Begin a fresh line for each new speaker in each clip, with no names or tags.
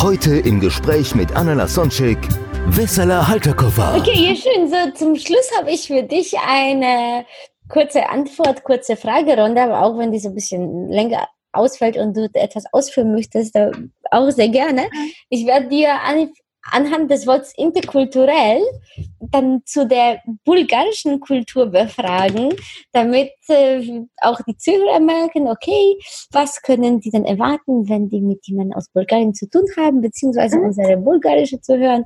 Heute im Gespräch mit Anna Lasonczek, Wessela Halterkoffer.
Okay, ja schön. So zum Schluss habe ich für dich eine kurze Antwort, kurze Fragerunde, aber auch wenn die so ein bisschen länger ausfällt und du etwas ausführen möchtest, dann auch sehr gerne. Ich werde dir an, anhand des Wortes interkulturell dann zu der bulgarischen Kultur befragen, damit äh, auch die Zuhörer merken, okay, was können die denn erwarten, wenn die mit jemandem aus Bulgarien zu tun haben, beziehungsweise unsere bulgarische Zuhörer,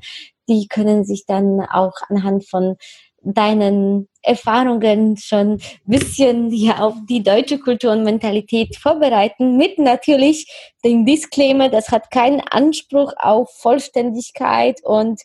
die können sich dann auch anhand von deinen Erfahrungen schon ein bisschen ja, auf die deutsche Kultur und Mentalität vorbereiten, mit natürlich dem Disclaimer, das hat keinen Anspruch auf Vollständigkeit und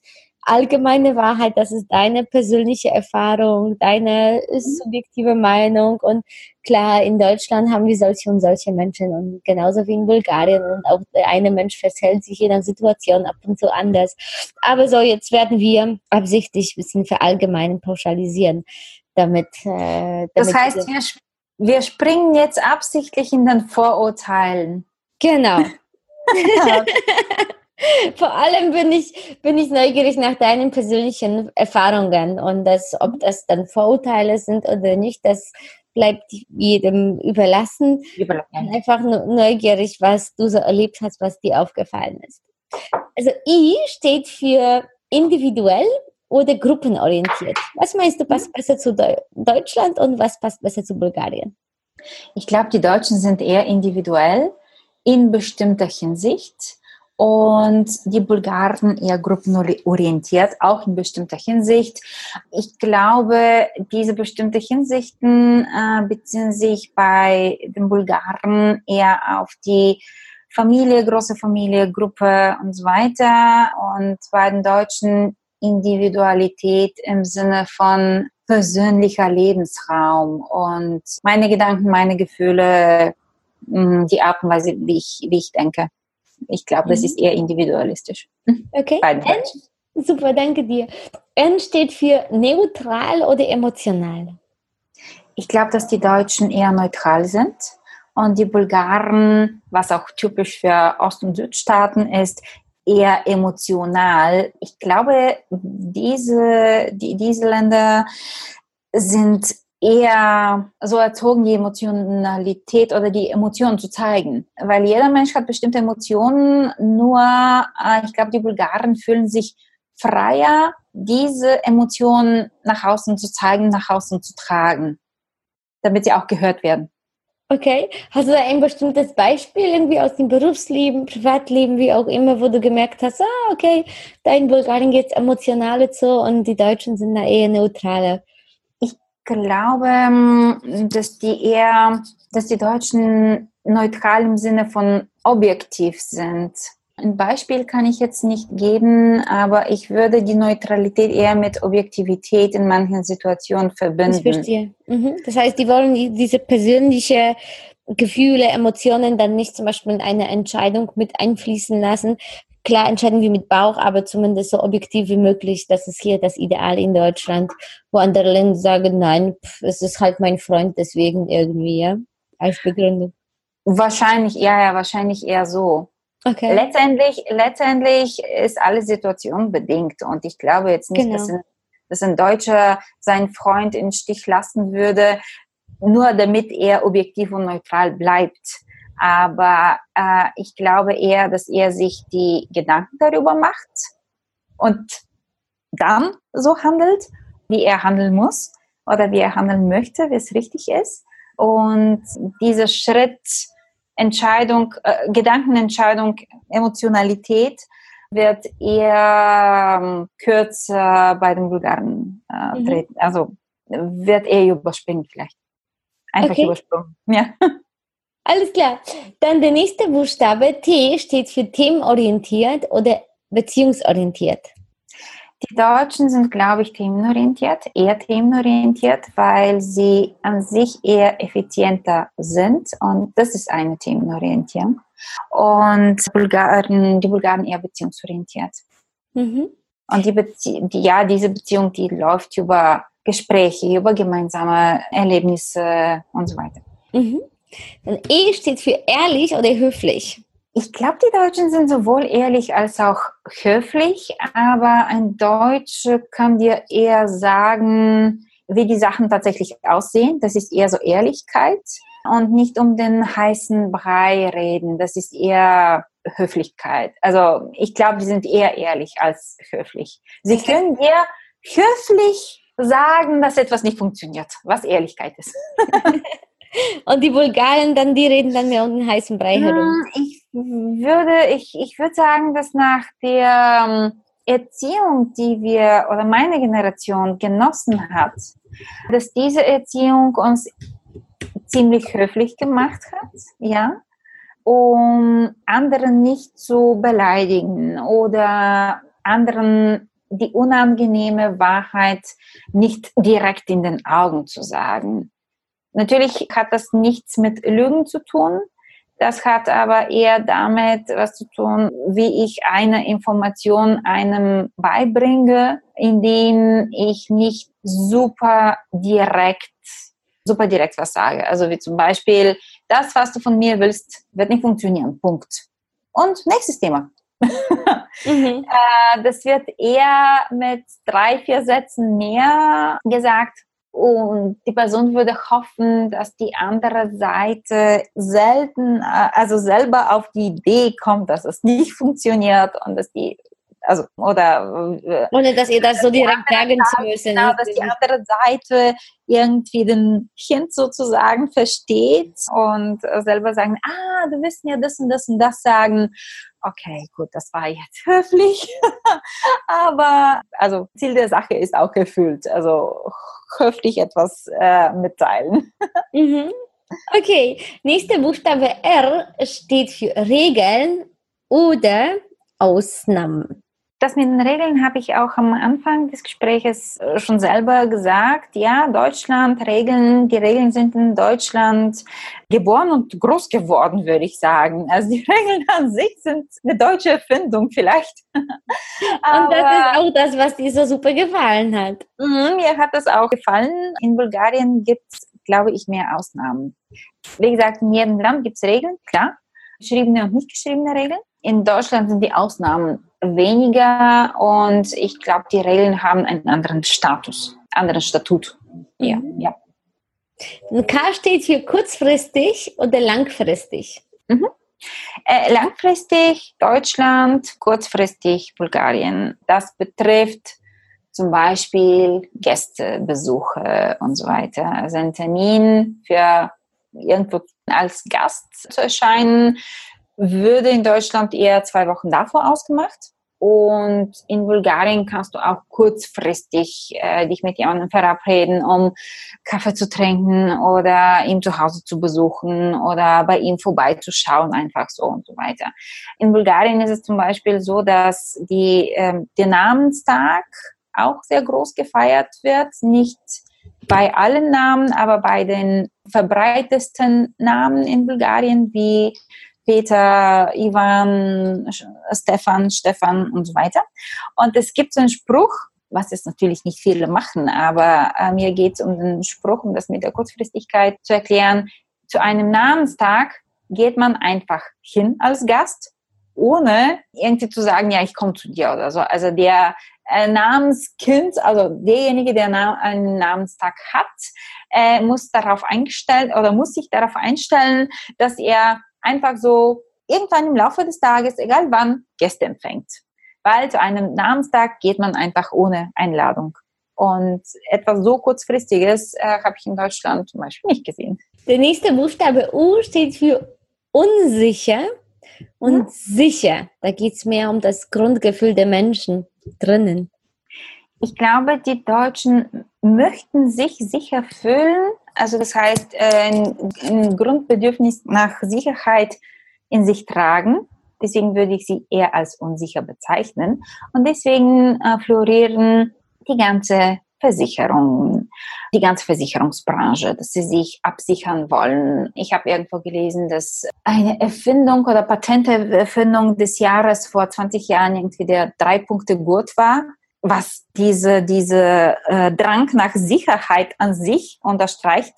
allgemeine Wahrheit, das ist deine persönliche Erfahrung, deine subjektive Meinung und klar, in Deutschland haben wir solche und solche Menschen und genauso wie in Bulgarien und auch der eine Mensch verhält sich in einer Situation ab und zu anders. Aber so, jetzt werden wir absichtlich ein bisschen verallgemeinern, pauschalisieren, damit, äh, damit
Das heißt, wir, wir springen jetzt absichtlich in den Vorurteilen.
Genau. Vor allem bin ich, bin ich neugierig nach deinen persönlichen Erfahrungen und das, ob das dann Vorurteile sind oder nicht, das bleibt jedem überlassen. Bin einfach neugierig, was du so erlebt hast, was dir aufgefallen ist. Also I steht für individuell oder gruppenorientiert. Was meinst du, passt besser zu Deu Deutschland und was passt besser zu Bulgarien?
Ich glaube, die Deutschen sind eher individuell in bestimmter Hinsicht und die Bulgaren eher gruppenorientiert, auch in bestimmter Hinsicht. Ich glaube, diese bestimmten Hinsichten äh, beziehen sich bei den Bulgaren eher auf die Familie, große Familie, Gruppe und so weiter. Und bei den Deutschen Individualität im Sinne von persönlicher Lebensraum und meine Gedanken, meine Gefühle, mh, die Art und Weise, wie ich, wie ich denke. Ich glaube, das
Mhm.
ist eher individualistisch.
Okay. N, super, danke dir. N steht für neutral oder emotional.
Ich glaube, dass die Deutschen eher neutral sind und die Bulgaren, was auch typisch für Ost- und Südstaaten ist, eher emotional. Ich glaube, diese, die, diese Länder sind eher so erzogen, die Emotionalität oder die Emotionen zu zeigen. Weil jeder Mensch hat bestimmte Emotionen, nur äh, ich glaube, die Bulgaren fühlen sich freier, diese Emotionen nach außen zu zeigen, nach außen zu tragen, damit sie auch gehört werden.
Okay. Hast du da ein bestimmtes Beispiel irgendwie aus dem Berufsleben, Privatleben, wie auch immer, wo du gemerkt hast, ah, okay, da in Bulgarien geht es emotionale zu und die Deutschen sind da eher neutraler.
Ich glaube, ähm, dass die eher, dass die Deutschen neutral im Sinne von objektiv sind. Ein Beispiel kann ich jetzt nicht geben, aber ich würde die Neutralität eher mit Objektivität in manchen Situationen
Ich
verbinden.
verstehe. Mhm. Das heißt, die wollen die- diese persönliche Gefühle, Emotionen dann nicht zum Beispiel in eine Entscheidung mit einfließen lassen. Klar entscheiden wir mit Bauch, aber zumindest so objektiv wie möglich. Das ist hier das Ideal in Deutschland, wo andere Länder sagen, nein, pff, es ist halt mein Freund, deswegen irgendwie, ja, als Begründung.
Wahrscheinlich, ja, ja, wahrscheinlich eher so.
Okay.
Letztendlich, letztendlich ist alle Situation bedingt und ich glaube jetzt nicht,
Genau.
dass, ein, dass ein Deutscher seinen Freund im Stich lassen würde, nur damit er objektiv und neutral bleibt. Aber äh, ich glaube eher, dass er sich die Gedanken darüber macht und dann so handelt, wie er handeln muss oder wie er handeln möchte, wie es richtig ist. Und dieser Schritt, Entscheidung, äh, Gedankenentscheidung, Emotionalität wird eher ähm, kürzer bei den Bulgaren äh,
Mhm.
treten. Also wird eher überspringen vielleicht. Einfach
Okay.
übersprungen. Ja.
Alles klar. Dann der nächste Buchstabe T steht für themenorientiert oder beziehungsorientiert.
Die Deutschen sind, glaube ich, themenorientiert, eher themenorientiert, weil sie an sich eher effizienter sind und das ist eine Themenorientierung. Und Bulgaren, die Bulgaren eher beziehungsorientiert. Mhm. Und die, Bezie die, ja, diese Beziehung, die läuft über Gespräche, über gemeinsame Erlebnisse und so weiter.
Mhm. Dann E steht für ehrlich oder höflich.
Ich glaube, die Deutschen sind sowohl ehrlich als auch höflich, aber ein Deutscher kann dir eher sagen, wie die Sachen tatsächlich aussehen. Das ist eher so Ehrlichkeit und nicht um den heißen Brei reden. Das ist eher Höflichkeit. Also ich glaube, die sind eher ehrlich als höflich. Sie können dir höflich sagen, dass etwas nicht funktioniert, was Ehrlichkeit ist.
Und die Bulgaren, dann, die reden dann mehr um den heißen Brei herum.
Ich würde, ich, ich würde sagen, dass nach der ähm, Erziehung, die wir oder meine Generation genossen hat, dass diese Erziehung uns ziemlich höflich gemacht hat, ja, um anderen nicht zu beleidigen oder anderen die unangenehme Wahrheit nicht direkt in den Augen zu sagen. Natürlich hat das nichts mit Lügen zu tun. Das hat aber eher damit was zu tun, wie ich eine Information einem beibringe, indem ich nicht super direkt, super direkt was sage. Also wie zum Beispiel, das, was du von mir willst, wird nicht funktionieren. Punkt. Und nächstes Thema. mhm. Äh, das wird eher mit drei, vier Sätzen mehr gesagt und die Person würde hoffen, dass die andere Seite selten, äh, also selber auf die Idee kommt, dass es nicht funktioniert und dass die, also, oder.
Äh, Ohne dass ihr das so direkt sagen zu müssen.
Genau, dass die andere Seite irgendwie den Kind sozusagen versteht und selber sagen, ah, du willst mir das und das und das sagen okay, gut, das war jetzt höflich, aber also Ziel der Sache ist auch erfüllt. Also höflich etwas äh, mitteilen.
Mhm. Okay, nächster Buchstabe R steht für Regeln oder Ausnahmen.
Das mit den Regeln habe ich auch am Anfang des Gesprächs äh, schon selber gesagt. Ja, Deutschland, Regeln, die Regeln sind in Deutschland geboren und groß geworden, würde ich sagen. Also die Regeln an sich sind eine deutsche Erfindung vielleicht.
und das ist auch das, was dir so super gefallen hat.
Mh, mir hat das auch gefallen. In Bulgarien gibt es, glaube ich, mehr Ausnahmen. Wie gesagt, in jedem Land gibt es Regeln, klar. Geschriebene und nicht geschriebene Regeln. In Deutschland sind die Ausnahmen weniger und ich glaube, die Regeln haben einen anderen Status, anderen Statut. Ja, mhm. ja.
K steht für kurzfristig oder langfristig?
Mhm. Äh, langfristig Deutschland, kurzfristig Bulgarien. Das betrifft zum Beispiel Gästebesuche und so weiter. Also ein Termin für irgendwo als Gast zu erscheinen, würde in Deutschland eher zwei Wochen davor ausgemacht. Und in Bulgarien kannst du auch kurzfristig äh, dich mit jemandem verabreden, um Kaffee zu trinken oder ihn zu Hause zu besuchen oder bei ihm vorbeizuschauen, einfach so und so weiter. In Bulgarien ist es zum Beispiel so, dass die, äh, der Namenstag auch sehr groß gefeiert wird. Nicht bei allen Namen, aber bei den verbreitesten Namen in Bulgarien wie Peter, Ivan, Stefan, Stefan und so weiter. Und es gibt so einen Spruch, was es natürlich nicht viele machen, aber äh, mir geht es um den Spruch, um das mit der Kurzfristigkeit zu erklären. Zu einem Namenstag geht man einfach hin als Gast, ohne irgendwie zu sagen, ja, ich komme zu dir oder so. Also der äh, Namenskind, also derjenige, der na einen Namenstag hat, äh, muss darauf eingestellt oder muss sich darauf einstellen, dass er einfach so irgendwann im Laufe des Tages, egal wann, Gäste empfängt. Weil zu einem Namenstag geht man einfach ohne Einladung. Und etwas so kurzfristiges äh, habe ich in Deutschland zum Beispiel nicht gesehen.
Der nächste Buchstabe U steht für unsicher und hm? sicher. Da geht es mehr um das Grundgefühl der Menschen drinnen.
Ich glaube, die Deutschen möchten sich sicher fühlen. Also das heißt, ein, ein Grundbedürfnis nach Sicherheit in sich tragen. Deswegen würde ich sie eher als unsicher bezeichnen. Und deswegen äh, florieren die ganze Versicherung, die ganze Versicherungsbranche, dass sie sich absichern wollen. Ich habe irgendwo gelesen, dass eine Erfindung oder Patenterfindung des Jahres vor 20 Jahren irgendwie der drei Punkte Gurt war, was diese, diese äh, Drang nach Sicherheit an sich unterstreicht.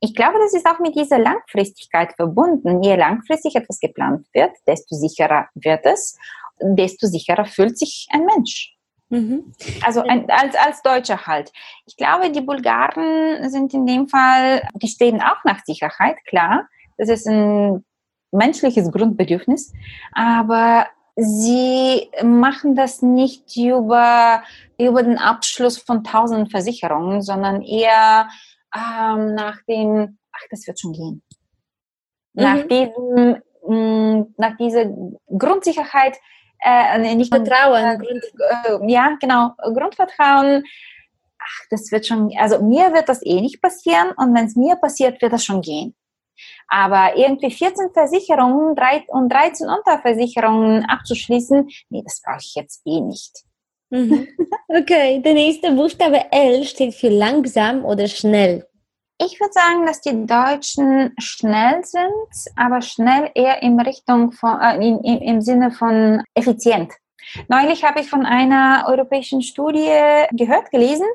Ich glaube, das ist auch mit dieser Langfristigkeit verbunden. Je langfristig etwas geplant wird, desto sicherer wird es, desto sicherer fühlt sich ein Mensch. Mhm. Also ein, als, als Deutscher halt. Ich glaube, die Bulgaren sind in dem Fall, die stehen auch nach Sicherheit, klar. Das ist ein menschliches Grundbedürfnis. Aber sie machen das nicht über, über den Abschluss von tausenden Versicherungen, sondern eher ähm, nach dem, ach, das wird schon gehen. Mhm. Nach diesem, mh, mm, nach dieser Grundsicherheit, äh, nicht Vertrauen. Äh, äh, ja, genau, Grundvertrauen. Ach, das wird schon, also mir wird das eh nicht passieren und wenn es mir passiert, wird das schon gehen. Aber irgendwie 14 Versicherungen und 13 Unterversicherungen abzuschließen, nee, das brauche ich jetzt eh nicht.
Mhm. Okay, der nächste Buchstabe L steht für langsam oder schnell.
Ich würde sagen, dass die Deutschen schnell sind, aber schnell eher in Richtung von, äh, in, in, im Sinne von effizient. Neulich habe ich von einer europäischen Studie gehört, gelesen,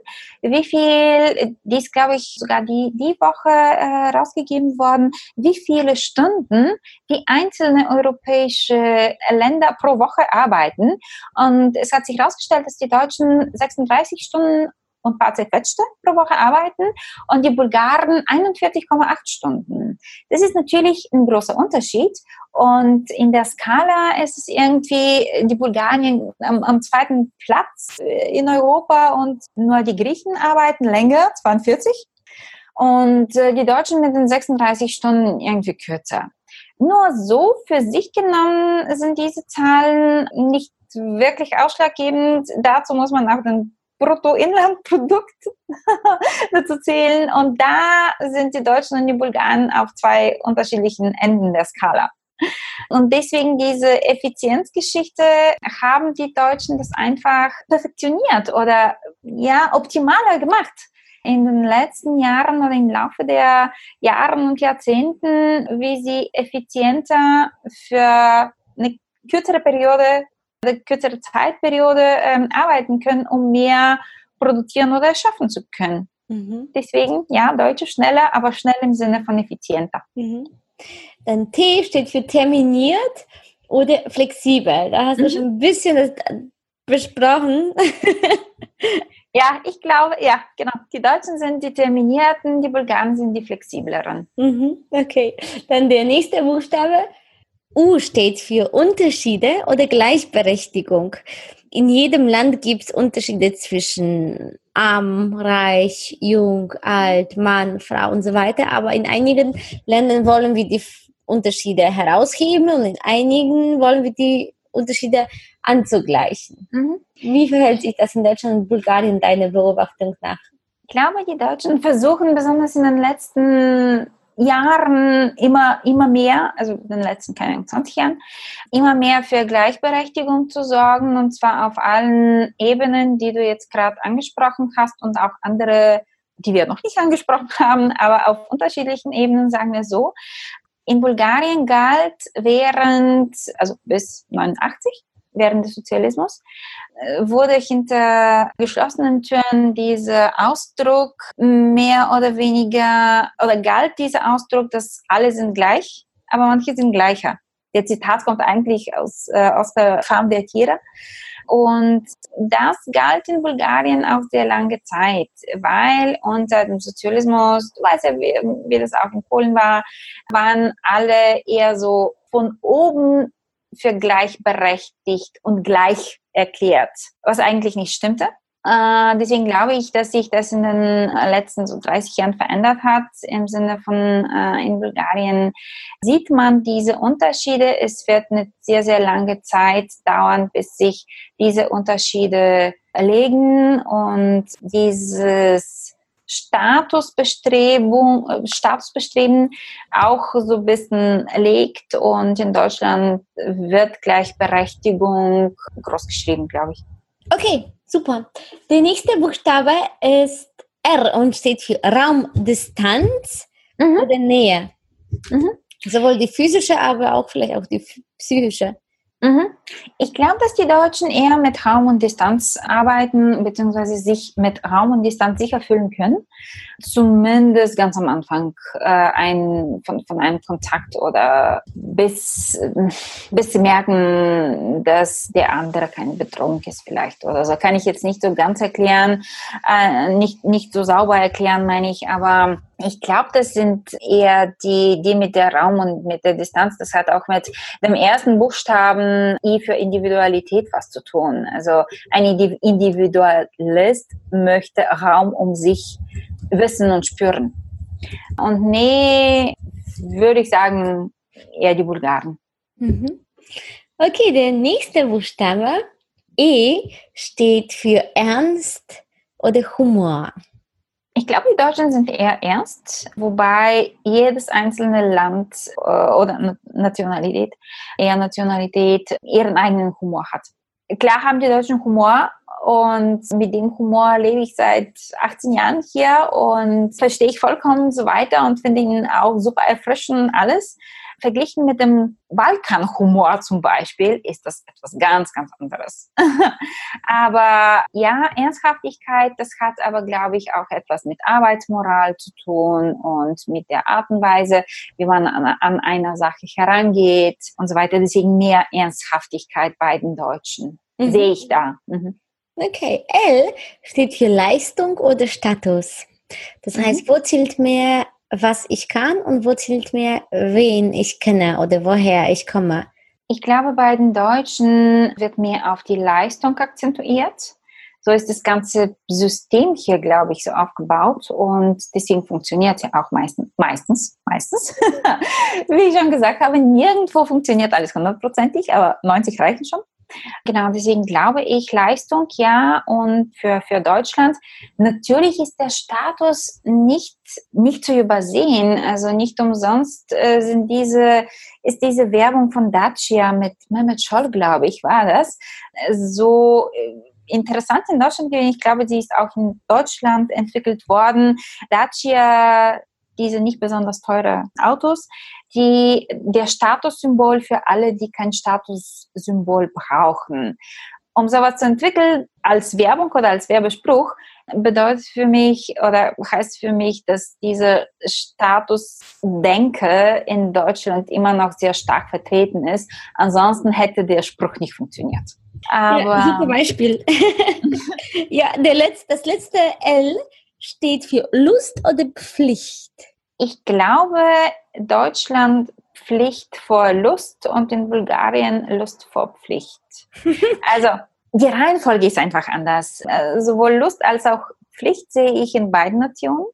wie viel, die ist, glaube ich, sogar die, die Woche äh, rausgegeben worden, wie viele Stunden die einzelnen europäische Länder pro Woche arbeiten. Und es hat sich herausgestellt, dass die Deutschen 36 Stunden und paar zerquetschte pro Woche arbeiten und die Bulgaren 41,8 Stunden. Das ist natürlich ein großer Unterschied und in der Skala ist es irgendwie die Bulgarien am, am zweiten Platz in Europa und nur die Griechen arbeiten länger, 42 und äh, die Deutschen mit den 36 Stunden irgendwie kürzer. Nur so für sich genommen sind diese Zahlen nicht wirklich ausschlaggebend. Dazu muss man auch den Bruttoinlandprodukt dazu zählen. Und da sind die Deutschen und die Bulgaren auf zwei unterschiedlichen Enden der Skala. Und deswegen diese Effizienzgeschichte haben die Deutschen das einfach perfektioniert oder ja optimaler gemacht. In den letzten Jahren oder im Laufe der Jahre und Jahrzehnten, wie sie effizienter für eine kürzere Periode kürzere Zeitperiode ähm, arbeiten können, um mehr produzieren oder schaffen zu können. Mhm. Deswegen, ja, Deutsche schneller, aber schnell im Sinne von effizienter. Mhm.
Dann T steht für terminiert oder flexibel. Da hast mhm. du schon ein bisschen besprochen.
ja, ich glaube, ja, genau. Die Deutschen sind die terminierten, die Bulgaren sind die flexibleren.
Mhm. Okay, dann der nächste Buchstabe U steht für Unterschiede oder Gleichberechtigung. In jedem Land gibt es Unterschiede zwischen arm, reich, jung, alt, Mann, Frau und so weiter. Aber in einigen Ländern wollen wir die Unterschiede herausheben und in einigen wollen wir die Unterschiede anzugleichen. Mhm. Wie verhält sich das in Deutschland und Bulgarien deiner Beobachtung nach?
Ich glaube, die Deutschen versuchen besonders in den letzten Jahren immer, immer mehr, also in den letzten, keine 20 Jahren, immer mehr für Gleichberechtigung zu sorgen und zwar auf allen Ebenen, die du jetzt gerade angesprochen hast und auch andere, die wir noch nicht angesprochen haben, aber auf unterschiedlichen Ebenen, sagen wir so. In Bulgarien galt während, also bis 89, während des Sozialismus, äh, wurde hinter geschlossenen Türen dieser Ausdruck mehr oder weniger, oder galt dieser Ausdruck, dass alle sind gleich, aber manche sind gleicher. Der Zitat kommt eigentlich aus, äh, aus der Farm der Tiere. Und das galt in Bulgarien auch sehr lange Zeit, weil unter dem Sozialismus, du weißt ja, wie, wie das auch in Polen war, waren alle eher so von oben für gleichberechtigt und gleich erklärt, was eigentlich nicht stimmte. Äh, deswegen glaube ich, dass sich das in den letzten so 30 Jahren verändert hat. Im Sinne von äh, in Bulgarien sieht man diese Unterschiede. Es wird eine sehr, sehr lange Zeit dauern, bis sich diese Unterschiede legen und dieses Statusbestrebung, äh, Statusbestreben auch so ein bisschen legt und in Deutschland wird Gleichberechtigung großgeschrieben, glaube ich.
Okay, super. Der nächste Buchstabe ist R und steht für Raumdistanz
Mhm.
oder Nähe.
Mhm.
Sowohl die physische, aber auch vielleicht auch die psychische.
Mhm. Ich glaube, dass die Deutschen eher mit Raum und Distanz arbeiten, beziehungsweise sich mit Raum und Distanz sicher fühlen können. Zumindest ganz am Anfang äh, ein, von, von einem Kontakt oder bis, bis sie merken, dass der andere keine Bedrohung ist vielleicht oder so. Kann ich jetzt nicht so ganz erklären, äh, nicht, nicht so sauber erklären, meine ich, aber ich glaube, das sind eher die, die mit der Raum und mit der Distanz. Das hat auch mit dem ersten Buchstaben I für Individualität was zu tun. Also ein Indi- Individualist möchte Raum um sich wissen und spüren. Und nee, würde ich sagen, eher die Bulgaren.
Mhm. Okay, der nächste Buchstabe E steht für Ernst oder Humor.
Ich glaube, die Deutschen sind eher ernst, wobei jedes einzelne Land äh, oder Na- Nationalität, eher Nationalität, ihren eigenen Humor hat. Klar haben die Deutschen Humor und mit dem Humor lebe ich seit 18 Jahren hier und verstehe ich vollkommen so weiter und finde ihn auch super erfrischend alles. Verglichen mit dem Balkan-Humor zum Beispiel ist das etwas ganz, ganz anderes. aber ja, Ernsthaftigkeit, das hat aber, glaube ich, auch etwas mit Arbeitsmoral zu tun und mit der Art und Weise, wie man an, an einer Sache herangeht und so weiter. Deswegen mehr Ernsthaftigkeit bei den Deutschen
Mhm.
sehe ich da. Mhm.
Okay, L steht für Leistung oder Status. Das
Mhm.
heißt, wo zählt mehr, was ich kann und wo zählt mehr, wen ich kenne oder woher ich komme.
Ich glaube, bei den Deutschen wird mehr auf die Leistung akzentuiert. So ist das ganze System hier, glaube ich, so aufgebaut und deswegen funktioniert ja auch meistens, meistens, meistens. Wie ich schon gesagt habe, nirgendwo funktioniert alles hundertprozentig, aber 90 reichen schon. Genau, deswegen glaube ich, Leistung ja und für, für Deutschland. Natürlich ist der Status nicht, nicht zu übersehen. Also nicht umsonst äh, sind diese, ist diese Werbung von Dacia mit Mehmet Scholl, glaube ich, war das, äh, so äh, interessant in Deutschland gewesen. Ich glaube, sie ist auch in Deutschland entwickelt worden. Dacia, diese nicht besonders teure Autos, die der Statussymbol für alle, die kein Statussymbol brauchen. Um sowas zu entwickeln als Werbung oder als Werbespruch, bedeutet für mich oder heißt für mich, dass diese Statusdenke in Deutschland immer noch sehr stark vertreten ist. Ansonsten hätte der Spruch nicht funktioniert. Aber
ja, super Beispiel. ja, der letzte, das letzte L steht für Lust oder Pflicht.
ich glaube, Deutschland Pflicht vor Lust und in Bulgarien Lust vor Pflicht. Also die Reihenfolge ist einfach anders. Äh, Sowohl Lust als auch Pflicht sehe ich in beiden Nationen.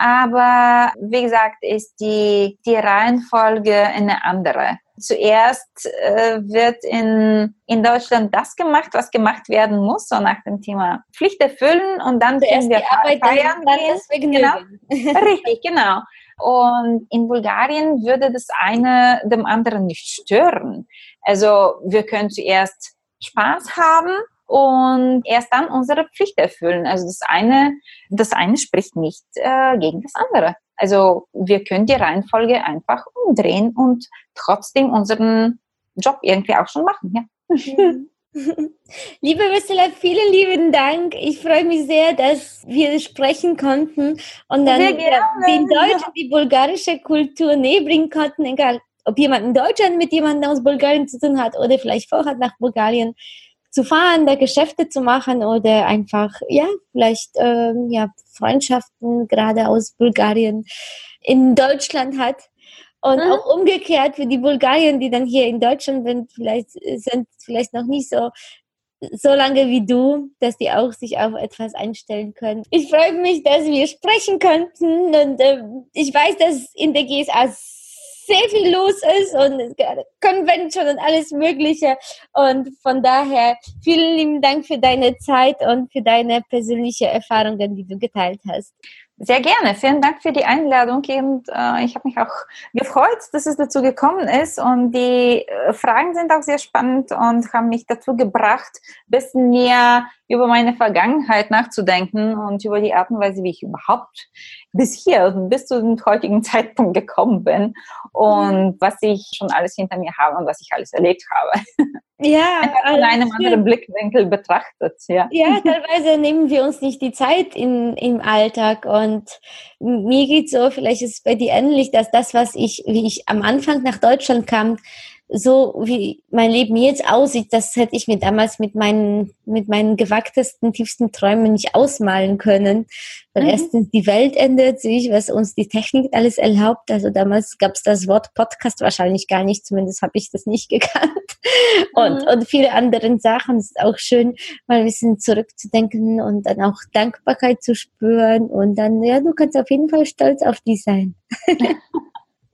Aber wie gesagt, ist die, die Reihenfolge eine andere. Zuerst äh, wird in, in Deutschland das gemacht, was gemacht werden muss, so nach dem Thema Pflicht erfüllen und dann
Zuerst
können wir
Arbeit,
feiern gehen.
Vergnügen.
Richtig, genau. Und in Bulgarien würde das eine dem anderen nicht stören. Also wir können zuerst Spaß haben und erst dann unsere Pflicht erfüllen. Also das eine, das eine spricht nicht äh, gegen das andere. Also wir können die Reihenfolge einfach umdrehen und trotzdem unseren Job irgendwie auch schon machen. Ja.
Liebe Ursula, vielen lieben Dank. Ich freue mich sehr, dass wir sprechen konnten und dann den Deutschen und die bulgarische Kultur näher bringen konnten, egal ob jemand in Deutschland mit jemandem aus Bulgarien zu tun hat oder vielleicht vorhat, nach Bulgarien zu fahren, da Geschäfte zu machen oder einfach, ja, vielleicht ähm, ja, Freundschaften gerade aus Bulgarien in Deutschland hat. Und
Mhm.
auch umgekehrt für die Bulgarien, die dann hier in Deutschland sind, vielleicht sind vielleicht noch nicht so so lange wie du, dass die auch sich auf etwas einstellen können. Ich freue mich, dass wir sprechen könnten und äh, ich weiß, dass in der GSA sehr viel los ist und Convention und alles Mögliche. Und von daher vielen lieben Dank für deine Zeit und für deine persönliche Erfahrungen, die du geteilt hast.
Sehr gerne. Vielen Dank für die Einladung und äh, ich habe mich auch gefreut, dass es dazu gekommen ist und die äh, Fragen sind auch sehr spannend und haben mich dazu gebracht, ein bisschen mehr über meine Vergangenheit nachzudenken und über die Art und Weise, wie ich überhaupt bis hier, bis zu dem heutigen Zeitpunkt gekommen bin und was ich schon alles hinter mir habe und was ich alles erlebt habe.
Ja,
von einem anderen Blickwinkel betrachtet. Ja.
ja, teilweise nehmen wir uns nicht die Zeit in, im Alltag und mir geht so, vielleicht ist es bei dir ähnlich, dass das, was ich, wie ich am Anfang nach Deutschland kam, so wie mein Leben jetzt aussieht, das hätte ich mir damals mit meinen, mit meinen gewagtesten, tiefsten Träumen nicht ausmalen können. Weil mhm. erstens die Welt ändert sich, was uns die Technik alles erlaubt. Also damals gab es das Wort Podcast wahrscheinlich gar nicht, zumindest habe ich das nicht gekannt. Und, mhm. und viele andere Sachen. Es ist auch schön, mal ein bisschen zurückzudenken und dann auch Dankbarkeit zu spüren. Und dann, ja, du kannst auf jeden Fall stolz auf die sein.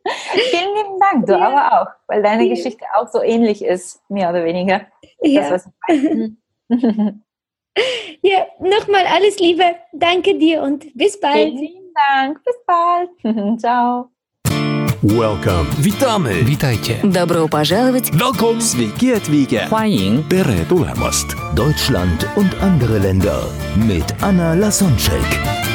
Vielen lieben Dank, du ja. aber auch, weil deine ja. Geschichte auch so ähnlich ist, mehr oder weniger.
Ja,
das,
ja nochmal alles Liebe. Danke dir und bis bald.
Vielen lieben Dank. Bis bald. Ciao.
Welcome.
Witamy.
Witajcie.
Добро пожаловать.
Welcome. Sveiki atvykę.
欢迎
Tere tulemast.
Deutschland und andere Länder mit Anna Lasonczek.